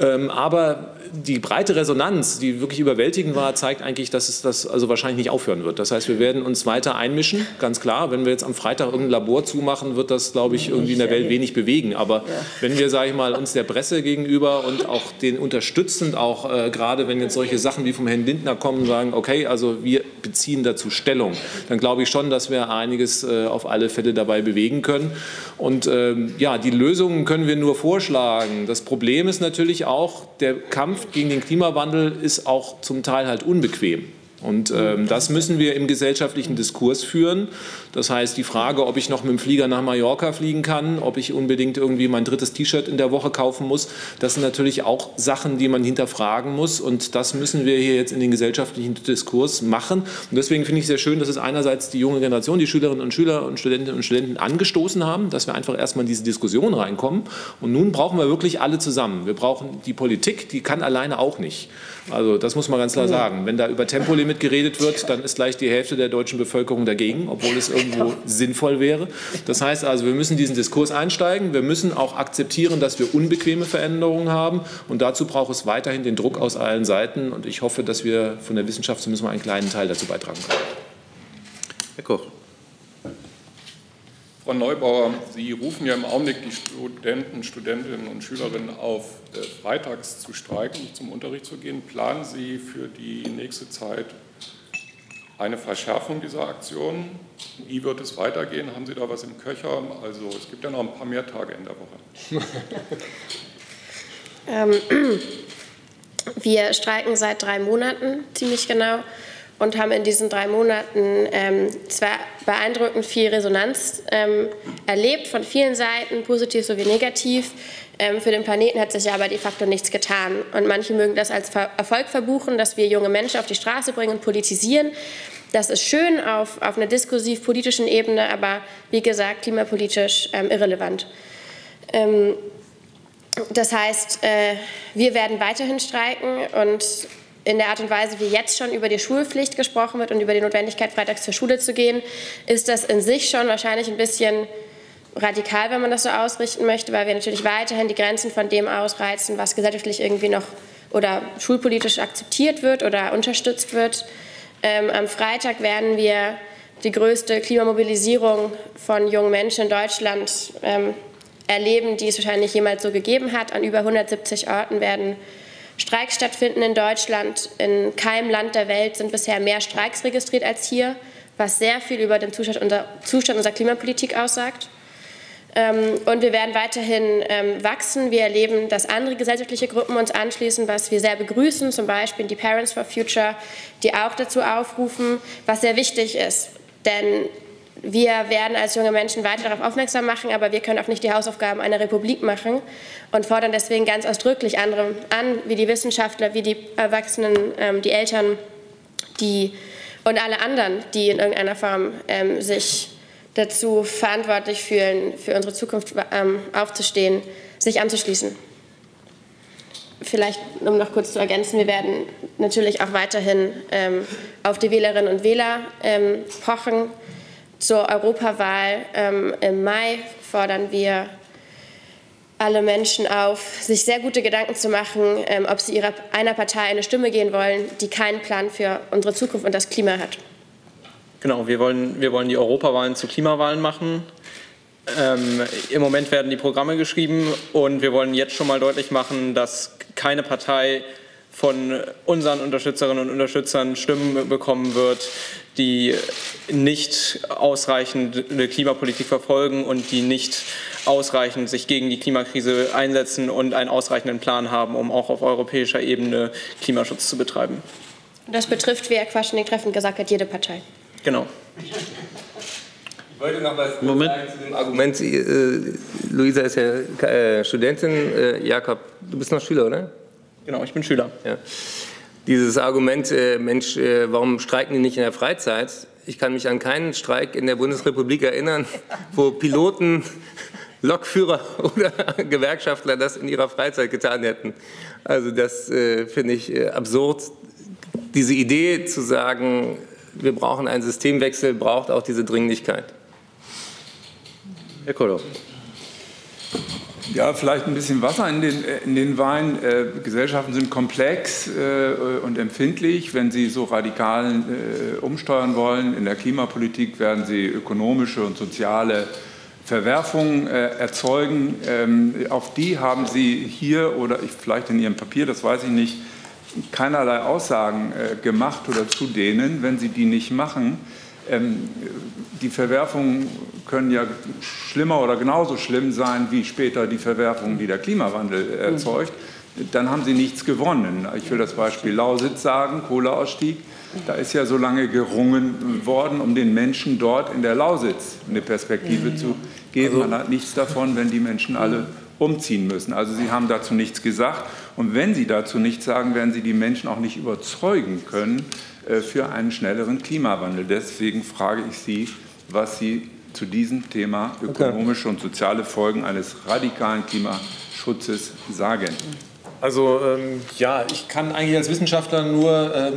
Ähm, aber die breite Resonanz, die wirklich überwältigend war, zeigt eigentlich, dass es das also wahrscheinlich nicht aufhören wird. Das heißt, wir werden uns weiter einmischen, ganz klar. Wenn wir jetzt am Freitag irgendein Labor zumachen, wird das, glaube ich, irgendwie in der Welt wenig bewegen. Aber wenn wir, sage ich mal, uns der Presse gegenüber und auch den unterstützend, auch äh, gerade wenn jetzt solche Sachen wie vom Herrn Lindner kommen, sagen, okay, also wir beziehen dazu Stellung, dann glaube ich schon, dass wir einiges äh, auf alle Fälle dabei bewegen können. Und ähm, ja, die Lösungen können wir nur vorschlagen. Das Problem ist natürlich auch, der Kampf gegen den Klimawandel ist auch zum Teil halt unbequem. Und ähm, das müssen wir im gesellschaftlichen Diskurs führen. Das heißt, die Frage, ob ich noch mit dem Flieger nach Mallorca fliegen kann, ob ich unbedingt irgendwie mein drittes T-Shirt in der Woche kaufen muss, das sind natürlich auch Sachen, die man hinterfragen muss. Und das müssen wir hier jetzt in den gesellschaftlichen Diskurs machen. Und deswegen finde ich sehr schön, dass es einerseits die junge Generation, die Schülerinnen und Schüler und Studentinnen und Studenten angestoßen haben, dass wir einfach erstmal in diese Diskussion reinkommen. Und nun brauchen wir wirklich alle zusammen. Wir brauchen die Politik, die kann alleine auch nicht. Also das muss man ganz klar sagen. Wenn da über Tempolimit geredet wird, dann ist gleich die Hälfte der deutschen Bevölkerung dagegen, obwohl es irgendwo sinnvoll wäre. Das heißt also, wir müssen diesen Diskurs einsteigen. Wir müssen auch akzeptieren, dass wir unbequeme Veränderungen haben. Und dazu braucht es weiterhin den Druck aus allen Seiten. Und ich hoffe, dass wir von der Wissenschaft zumindest mal einen kleinen Teil dazu beitragen können. Herr Koch. Frau Neubauer, Sie rufen ja im Augenblick die Studenten, Studentinnen und Schülerinnen auf, äh, freitags zu streiken, zum Unterricht zu gehen. Planen Sie für die nächste Zeit eine Verschärfung dieser Aktion? Wie wird es weitergehen? Haben Sie da was im Köcher? Also es gibt ja noch ein paar mehr Tage in der Woche. ähm, wir streiken seit drei Monaten ziemlich genau und haben in diesen drei Monaten ähm, zwar beeindruckend viel Resonanz ähm, erlebt von vielen Seiten, positiv sowie negativ. Ähm, für den Planeten hat sich aber de facto nichts getan. Und manche mögen das als Erfolg verbuchen, dass wir junge Menschen auf die Straße bringen und politisieren. Das ist schön auf, auf einer diskursiv-politischen Ebene, aber wie gesagt, klimapolitisch ähm, irrelevant. Ähm, das heißt, äh, wir werden weiterhin streiken und in der Art und Weise, wie jetzt schon über die Schulpflicht gesprochen wird und über die Notwendigkeit, freitags zur Schule zu gehen, ist das in sich schon wahrscheinlich ein bisschen radikal, wenn man das so ausrichten möchte, weil wir natürlich weiterhin die Grenzen von dem ausreizen, was gesellschaftlich irgendwie noch oder schulpolitisch akzeptiert wird oder unterstützt wird. Ähm, am Freitag werden wir die größte Klimamobilisierung von jungen Menschen in Deutschland ähm, erleben, die es wahrscheinlich jemals so gegeben hat. An über 170 Orten werden Streiks stattfinden in Deutschland. In keinem Land der Welt sind bisher mehr Streiks registriert als hier, was sehr viel über den Zustand unserer, Zustand unserer Klimapolitik aussagt. Ähm, und wir werden weiterhin ähm, wachsen. Wir erleben, dass andere gesellschaftliche Gruppen uns anschließen, was wir sehr begrüßen, zum Beispiel die Parents for Future, die auch dazu aufrufen, was sehr wichtig ist. Denn wir werden als junge Menschen weiter darauf aufmerksam machen, aber wir können auch nicht die Hausaufgaben einer Republik machen und fordern deswegen ganz ausdrücklich andere an, wie die Wissenschaftler, wie die Erwachsenen, ähm, die Eltern, die und alle anderen, die in irgendeiner Form ähm, sich dazu verantwortlich fühlen, für unsere Zukunft ähm, aufzustehen, sich anzuschließen. Vielleicht, um noch kurz zu ergänzen, wir werden natürlich auch weiterhin ähm, auf die Wählerinnen und Wähler ähm, pochen zur Europawahl ähm, im Mai fordern wir alle Menschen auf, sich sehr gute Gedanken zu machen, ähm, ob sie ihrer, einer Partei eine Stimme gehen wollen, die keinen Plan für unsere Zukunft und das Klima hat. Genau, wir wollen, wir wollen die Europawahlen zu Klimawahlen machen. Ähm, Im Moment werden die Programme geschrieben und wir wollen jetzt schon mal deutlich machen, dass keine Partei von unseren Unterstützerinnen und Unterstützern Stimmen bekommen wird, die nicht ausreichend eine Klimapolitik verfolgen und die nicht ausreichend sich gegen die Klimakrise einsetzen und einen ausreichenden Plan haben, um auch auf europäischer Ebene Klimaschutz zu betreiben. Das betrifft, wie Herr Quaschning treffend gesagt hat, jede Partei. Genau. Ich wollte noch was Moment. sagen zu dem Argument. Äh, Luisa ist ja äh, Studentin. Äh, Jakob, du bist noch Schüler, oder? Genau, ich bin Schüler. Ja. Dieses Argument, äh, Mensch, äh, warum streiken die nicht in der Freizeit? Ich kann mich an keinen Streik in der Bundesrepublik erinnern, wo Piloten, Lokführer oder Gewerkschaftler das in ihrer Freizeit getan hätten. Also das äh, finde ich äh, absurd. Diese Idee zu sagen, wir brauchen einen Systemwechsel, braucht auch diese Dringlichkeit. Herr Kollow. Ja, vielleicht ein bisschen Wasser in den, äh, in den Wein. Äh, Gesellschaften sind komplex äh, und empfindlich. Wenn sie so radikal äh, umsteuern wollen in der Klimapolitik, werden sie ökonomische und soziale Verwerfungen äh, erzeugen. Ähm, auf die haben Sie hier oder ich, vielleicht in Ihrem Papier, das weiß ich nicht, keinerlei Aussagen äh, gemacht oder zu denen, wenn Sie die nicht machen. Ähm, die Verwerfungen können ja schlimmer oder genauso schlimm sein wie später die Verwerfungen, die der Klimawandel erzeugt. Dann haben Sie nichts gewonnen. Ich will das Beispiel Lausitz sagen, Kohleausstieg. Da ist ja so lange gerungen worden, um den Menschen dort in der Lausitz eine Perspektive zu geben. Man hat nichts davon, wenn die Menschen alle umziehen müssen. Also Sie haben dazu nichts gesagt. Und wenn Sie dazu nichts sagen, werden Sie die Menschen auch nicht überzeugen können äh, für einen schnelleren Klimawandel. Deswegen frage ich Sie, was Sie zu diesem Thema ökonomische und soziale Folgen eines radikalen Klimaschutzes sagen. Also ähm, ja, ich kann eigentlich als Wissenschaftler nur ähm,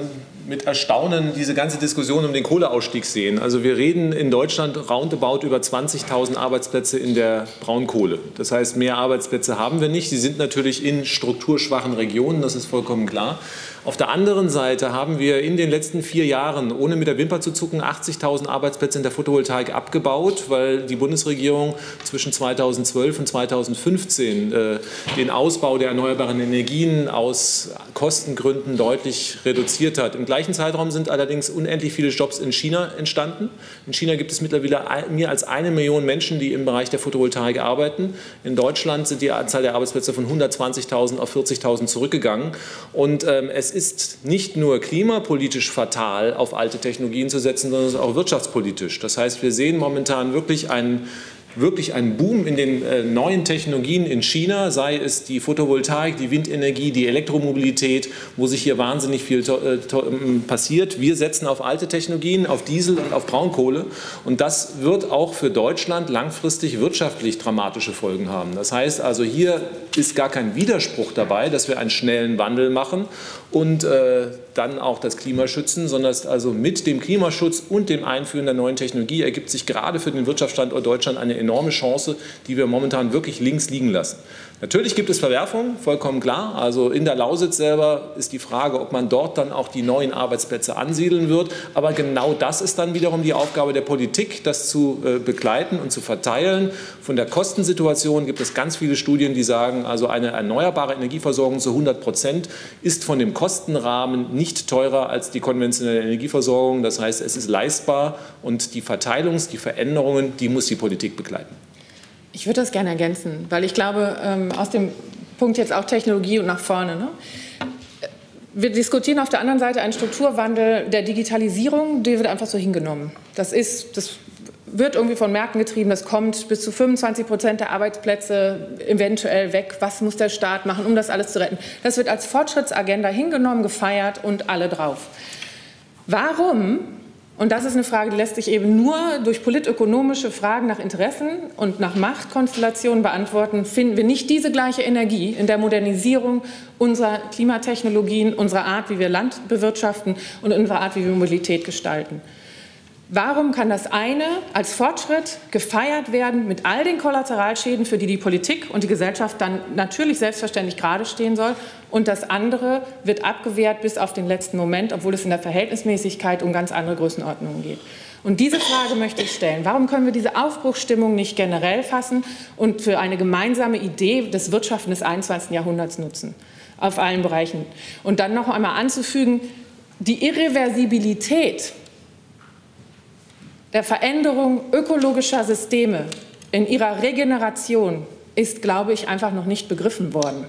mit Erstaunen diese ganze Diskussion um den Kohleausstieg sehen. Also wir reden in Deutschland roundabout über 20.000 Arbeitsplätze in der Braunkohle. Das heißt, mehr Arbeitsplätze haben wir nicht. Sie sind natürlich in strukturschwachen Regionen, das ist vollkommen klar. Auf der anderen Seite haben wir in den letzten vier Jahren, ohne mit der Wimper zu zucken, 80.000 Arbeitsplätze in der Photovoltaik abgebaut, weil die Bundesregierung zwischen 2012 und 2015 äh, den Ausbau der erneuerbaren Energien aus Kostengründen deutlich reduziert hat. Im gleichen Zeitraum sind allerdings unendlich viele Jobs in China entstanden. In China gibt es mittlerweile mehr als eine Million Menschen, die im Bereich der Photovoltaik arbeiten. In Deutschland sind die Anzahl der Arbeitsplätze von 120.000 auf 40.000 zurückgegangen. Und ähm, es ist nicht nur klimapolitisch fatal, auf alte Technologien zu setzen, sondern auch wirtschaftspolitisch. Das heißt, wir sehen momentan wirklich einen wirklich einen Boom in den äh, neuen Technologien in China, sei es die Photovoltaik, die Windenergie, die Elektromobilität, wo sich hier wahnsinnig viel äh, ähm, passiert. Wir setzen auf alte Technologien, auf Diesel und auf Braunkohle. Und das wird auch für Deutschland langfristig wirtschaftlich dramatische Folgen haben. Das heißt also, hier ist gar kein Widerspruch dabei, dass wir einen schnellen Wandel machen und äh, dann auch das Klima schützen, sondern also mit dem Klimaschutz und dem Einführen der neuen Technologie ergibt sich gerade für den Wirtschaftsstandort Deutschland eine enorme Chance, die wir momentan wirklich links liegen lassen. Natürlich gibt es Verwerfungen, vollkommen klar. Also in der Lausitz selber ist die Frage, ob man dort dann auch die neuen Arbeitsplätze ansiedeln wird. Aber genau das ist dann wiederum die Aufgabe der Politik, das zu äh, begleiten und zu verteilen. Von der Kostensituation gibt es ganz viele Studien, die sagen, also eine erneuerbare Energieversorgung zu 100 Prozent ist von dem Kostenrahmen nicht teurer als die konventionelle Energieversorgung. Das heißt, es ist leistbar und die Verteilungs-, die Veränderungen, die muss die Politik begleiten. Ich würde das gerne ergänzen, weil ich glaube, ähm, aus dem Punkt jetzt auch Technologie und nach vorne. Ne? Wir diskutieren auf der anderen Seite einen Strukturwandel der Digitalisierung, die wird einfach so hingenommen. Das ist, das wird irgendwie von Märkten getrieben, das kommt bis zu 25 Prozent der Arbeitsplätze eventuell weg. Was muss der Staat machen, um das alles zu retten? Das wird als Fortschrittsagenda hingenommen, gefeiert und alle drauf. Warum und das ist eine Frage, die lässt sich eben nur durch politökonomische Fragen nach Interessen und nach Machtkonstellationen beantworten. Finden wir nicht diese gleiche Energie in der Modernisierung unserer Klimatechnologien, unserer Art, wie wir Land bewirtschaften und unserer Art, wie wir Mobilität gestalten? Warum kann das eine als Fortschritt gefeiert werden mit all den Kollateralschäden, für die die Politik und die Gesellschaft dann natürlich selbstverständlich gerade stehen soll, und das andere wird abgewehrt bis auf den letzten Moment, obwohl es in der Verhältnismäßigkeit um ganz andere Größenordnungen geht? Und diese Frage möchte ich stellen. Warum können wir diese Aufbruchsstimmung nicht generell fassen und für eine gemeinsame Idee des Wirtschaften des 21. Jahrhunderts nutzen? Auf allen Bereichen. Und dann noch einmal anzufügen, die Irreversibilität der Veränderung ökologischer Systeme in ihrer Regeneration ist, glaube ich, einfach noch nicht begriffen worden.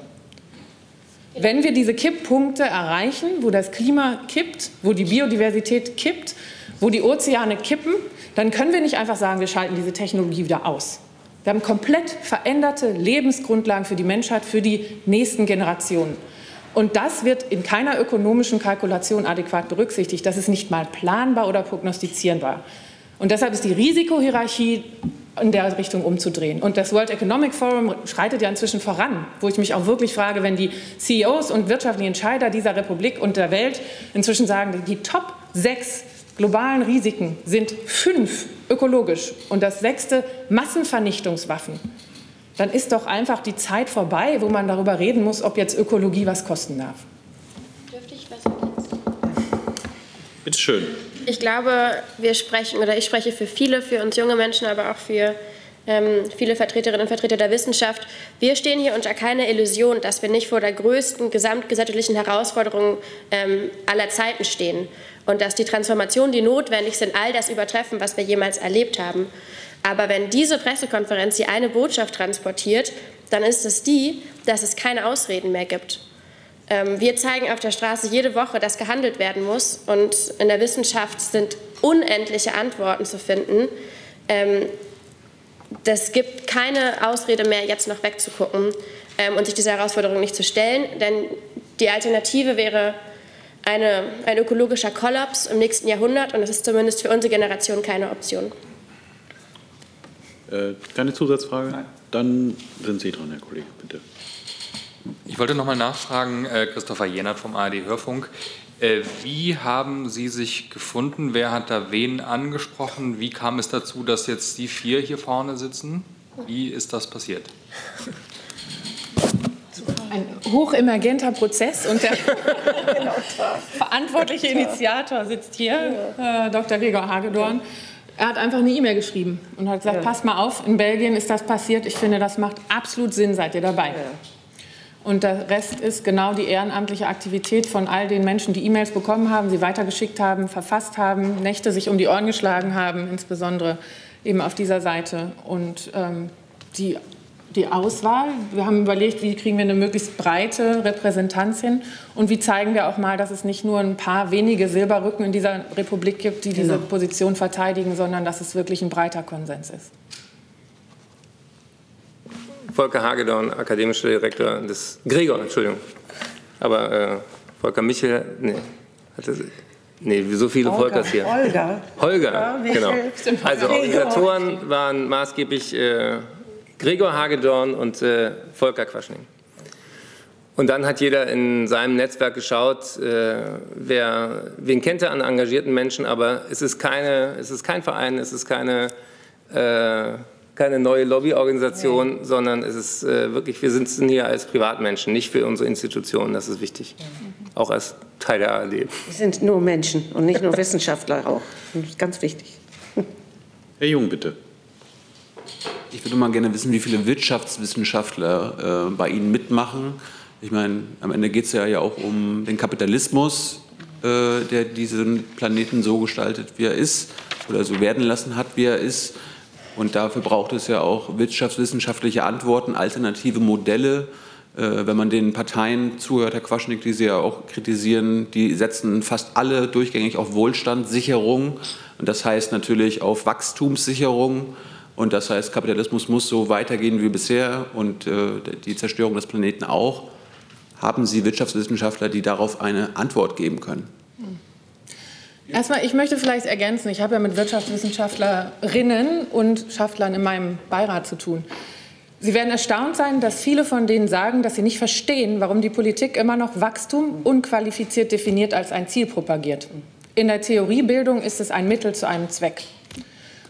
Wenn wir diese Kipppunkte erreichen, wo das Klima kippt, wo die Biodiversität kippt, wo die Ozeane kippen, dann können wir nicht einfach sagen, wir schalten diese Technologie wieder aus. Wir haben komplett veränderte Lebensgrundlagen für die Menschheit, für die nächsten Generationen. Und das wird in keiner ökonomischen Kalkulation adäquat berücksichtigt. Das ist nicht mal planbar oder prognostizierbar. Und deshalb ist die Risikohierarchie in der Richtung umzudrehen. Und das World Economic Forum schreitet ja inzwischen voran, wo ich mich auch wirklich frage, wenn die CEOs und wirtschaftlichen Entscheider dieser Republik und der Welt inzwischen sagen, die Top sechs globalen Risiken sind fünf ökologisch und das sechste Massenvernichtungswaffen. dann ist doch einfach die Zeit vorbei, wo man darüber reden muss, ob jetzt Ökologie was kosten darf. Dürfte ich was ergänzen? Bitte schön. Ich glaube, wir sprechen, oder ich spreche für viele, für uns junge Menschen, aber auch für ähm, viele Vertreterinnen und Vertreter der Wissenschaft. Wir stehen hier unter keiner Illusion, dass wir nicht vor der größten gesamtgesellschaftlichen Herausforderung ähm, aller Zeiten stehen und dass die Transformationen, die notwendig sind, all das übertreffen, was wir jemals erlebt haben. Aber wenn diese Pressekonferenz die eine Botschaft transportiert, dann ist es die, dass es keine Ausreden mehr gibt. Ähm, wir zeigen auf der Straße jede Woche, dass gehandelt werden muss. Und in der Wissenschaft sind unendliche Antworten zu finden. Ähm, das gibt keine Ausrede mehr, jetzt noch wegzugucken ähm, und sich dieser Herausforderung nicht zu stellen. Denn die Alternative wäre eine, ein ökologischer Kollaps im nächsten Jahrhundert. Und das ist zumindest für unsere Generation keine Option. Äh, keine Zusatzfrage? Nein. Dann sind Sie dran, Herr Kollege, bitte. Ich wollte noch mal nachfragen, äh, Christopher Jenert vom ARD Hörfunk. Äh, wie haben Sie sich gefunden? Wer hat da wen angesprochen? Wie kam es dazu, dass jetzt die vier hier vorne sitzen? Wie ist das passiert? Ein hochemergenter Prozess und der verantwortliche Initiator sitzt hier, äh, Dr. Gregor Hagedorn. Er hat einfach eine E-Mail geschrieben und hat gesagt, ja. passt mal auf, in Belgien ist das passiert. Ich finde, das macht absolut Sinn, seid ihr dabei. Ja. Und der Rest ist genau die ehrenamtliche Aktivität von all den Menschen, die E-Mails bekommen haben, sie weitergeschickt haben, verfasst haben, Nächte sich um die Ohren geschlagen haben, insbesondere eben auf dieser Seite. Und ähm, die, die Auswahl, wir haben überlegt, wie kriegen wir eine möglichst breite Repräsentanz hin und wie zeigen wir auch mal, dass es nicht nur ein paar wenige Silberrücken in dieser Republik gibt, die genau. diese Position verteidigen, sondern dass es wirklich ein breiter Konsens ist. Volker Hagedorn, akademischer Direktor des Gregor, Entschuldigung. Aber äh, Volker Michel, nee, hatte, nee, so viele Holger, Volkers hier. Holger. Holger, ja, genau. Also Organisatoren waren maßgeblich äh, Gregor Hagedorn und äh, Volker Quaschning. Und dann hat jeder in seinem Netzwerk geschaut, äh, wer, wen kennt er an engagierten Menschen, aber es ist, keine, es ist kein Verein, es ist keine äh, keine neue Lobbyorganisation, nee. sondern es ist äh, wirklich, wir sitzen hier als Privatmenschen, nicht für unsere Institutionen, das ist wichtig. Mhm. Auch als Teil der ARD. Wir sind nur Menschen und nicht nur Wissenschaftler auch. Das ist ganz wichtig. Herr Jung, bitte. Ich würde mal gerne wissen, wie viele Wirtschaftswissenschaftler äh, bei Ihnen mitmachen. Ich meine, am Ende geht es ja, ja auch um den Kapitalismus, äh, der diesen Planeten so gestaltet, wie er ist, oder so werden lassen hat, wie er ist. Und dafür braucht es ja auch wirtschaftswissenschaftliche Antworten, alternative Modelle. Äh, wenn man den Parteien zuhört, Herr Quaschnik, die Sie ja auch kritisieren, die setzen fast alle durchgängig auf Wohlstandssicherung. Und das heißt natürlich auf Wachstumssicherung. Und das heißt, Kapitalismus muss so weitergehen wie bisher und äh, die Zerstörung des Planeten auch. Haben Sie Wirtschaftswissenschaftler, die darauf eine Antwort geben können? Erstmal, ich möchte vielleicht ergänzen, ich habe ja mit Wirtschaftswissenschaftlerinnen und Schaftlern in meinem Beirat zu tun. Sie werden erstaunt sein, dass viele von denen sagen, dass sie nicht verstehen, warum die Politik immer noch Wachstum unqualifiziert definiert als ein Ziel propagiert. In der Theoriebildung ist es ein Mittel zu einem Zweck.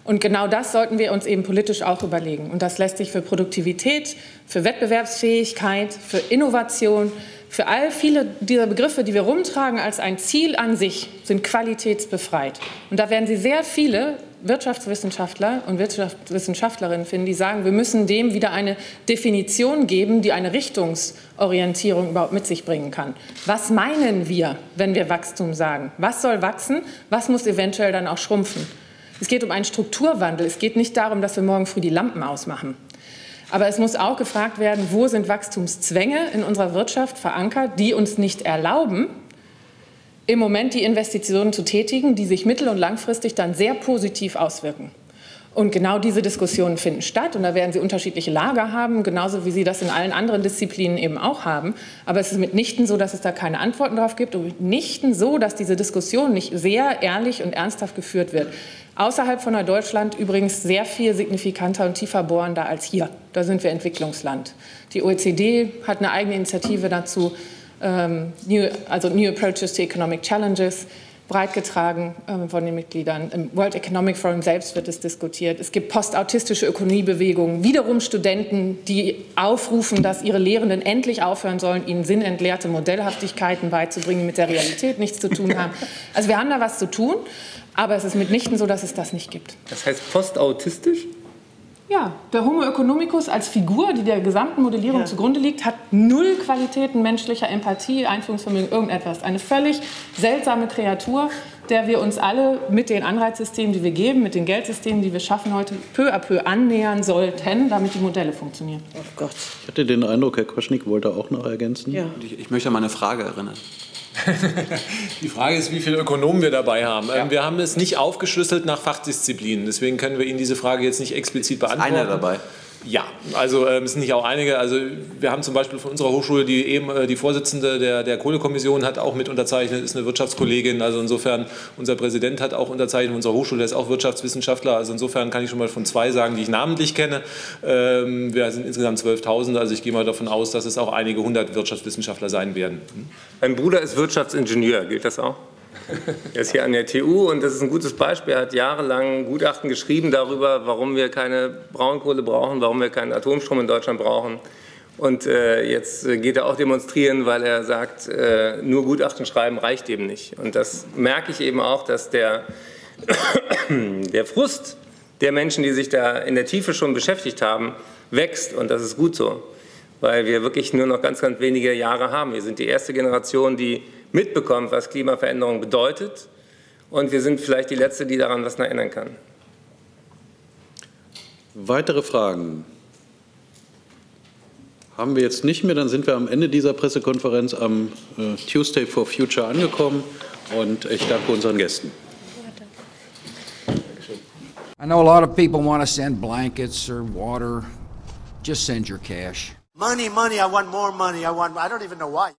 Und genau das sollten wir uns eben politisch auch überlegen. Und das lässt sich für Produktivität, für Wettbewerbsfähigkeit, für Innovation, für all viele dieser Begriffe, die wir rumtragen als ein Ziel an sich, sind qualitätsbefreit. Und da werden Sie sehr viele Wirtschaftswissenschaftler und Wirtschaftswissenschaftlerinnen finden, die sagen, wir müssen dem wieder eine Definition geben, die eine Richtungsorientierung überhaupt mit sich bringen kann. Was meinen wir, wenn wir Wachstum sagen? Was soll wachsen? Was muss eventuell dann auch schrumpfen? Es geht um einen Strukturwandel. Es geht nicht darum, dass wir morgen früh die Lampen ausmachen. Aber es muss auch gefragt werden, wo sind Wachstumszwänge in unserer Wirtschaft verankert, die uns nicht erlauben, im Moment die Investitionen zu tätigen, die sich mittel- und langfristig dann sehr positiv auswirken. Und genau diese Diskussionen finden statt und da werden Sie unterschiedliche Lager haben, genauso wie Sie das in allen anderen Disziplinen eben auch haben. Aber es ist mitnichten so, dass es da keine Antworten darauf gibt und mitnichten so, dass diese Diskussion nicht sehr ehrlich und ernsthaft geführt wird. Außerhalb von Deutschland übrigens sehr viel signifikanter und tiefer bohrender als hier. Da sind wir Entwicklungsland. Die OECD hat eine eigene Initiative dazu, ähm, new, also New Approaches to Economic Challenges. Breit getragen äh, von den Mitgliedern. Im World Economic Forum selbst wird es diskutiert. Es gibt postautistische Ökonomiebewegungen, wiederum Studenten, die aufrufen, dass ihre Lehrenden endlich aufhören sollen, ihnen sinnentleerte Modellhaftigkeiten beizubringen, die mit der Realität nichts zu tun haben. Also wir haben da was zu tun, aber es ist mitnichten so, dass es das nicht gibt. Das heißt postautistisch? Ja, der Homo economicus als Figur, die der gesamten Modellierung ja. zugrunde liegt, hat null Qualitäten menschlicher Empathie, Einfühlungsvermögen, irgendetwas. Eine völlig seltsame Kreatur, der wir uns alle mit den Anreizsystemen, die wir geben, mit den Geldsystemen, die wir schaffen, heute peu à peu annähern sollten, damit die Modelle funktionieren. Oh Gott. Ich hatte den Eindruck, Herr Quaschnik wollte auch noch ergänzen. Ja. Ich, ich möchte an meine Frage erinnern. Die Frage ist, wie viele Ökonomen wir dabei haben. Ja. Wir haben es nicht aufgeschlüsselt nach Fachdisziplinen. Deswegen können wir Ihnen diese Frage jetzt nicht explizit beantworten. Ist einer dabei? Ja, also ähm, es sind nicht auch einige. Also wir haben zum Beispiel von unserer Hochschule die eben äh, die Vorsitzende der, der Kohlekommission hat auch mit unterzeichnet, ist eine Wirtschaftskollegin. Also insofern unser Präsident hat auch unterzeichnet unserer Hochschule, der ist auch Wirtschaftswissenschaftler. Also insofern kann ich schon mal von zwei sagen, die ich namentlich kenne. Ähm, wir sind insgesamt 12.000. Also ich gehe mal davon aus, dass es auch einige hundert Wirtschaftswissenschaftler sein werden. Hm? Mein Bruder ist Wirtschaftsingenieur. Gilt das auch? Er ist hier an der TU und das ist ein gutes Beispiel. Er hat jahrelang Gutachten geschrieben darüber, warum wir keine Braunkohle brauchen, warum wir keinen Atomstrom in Deutschland brauchen. Und äh, jetzt geht er auch demonstrieren, weil er sagt, äh, nur Gutachten schreiben reicht eben nicht. Und das merke ich eben auch, dass der, der Frust der Menschen, die sich da in der Tiefe schon beschäftigt haben, wächst. Und das ist gut so, weil wir wirklich nur noch ganz, ganz wenige Jahre haben. Wir sind die erste Generation, die mitbekommt, was Klimaveränderung bedeutet. Und wir sind vielleicht die Letzte, die daran was erinnern kann. Weitere Fragen haben wir jetzt nicht mehr. Dann sind wir am Ende dieser Pressekonferenz am äh, Tuesday for Future angekommen. Und ich danke unseren Gästen. I know a lot of people want to send blankets or water. Just send your cash. Money, money, I want more money. I want I don't even know why.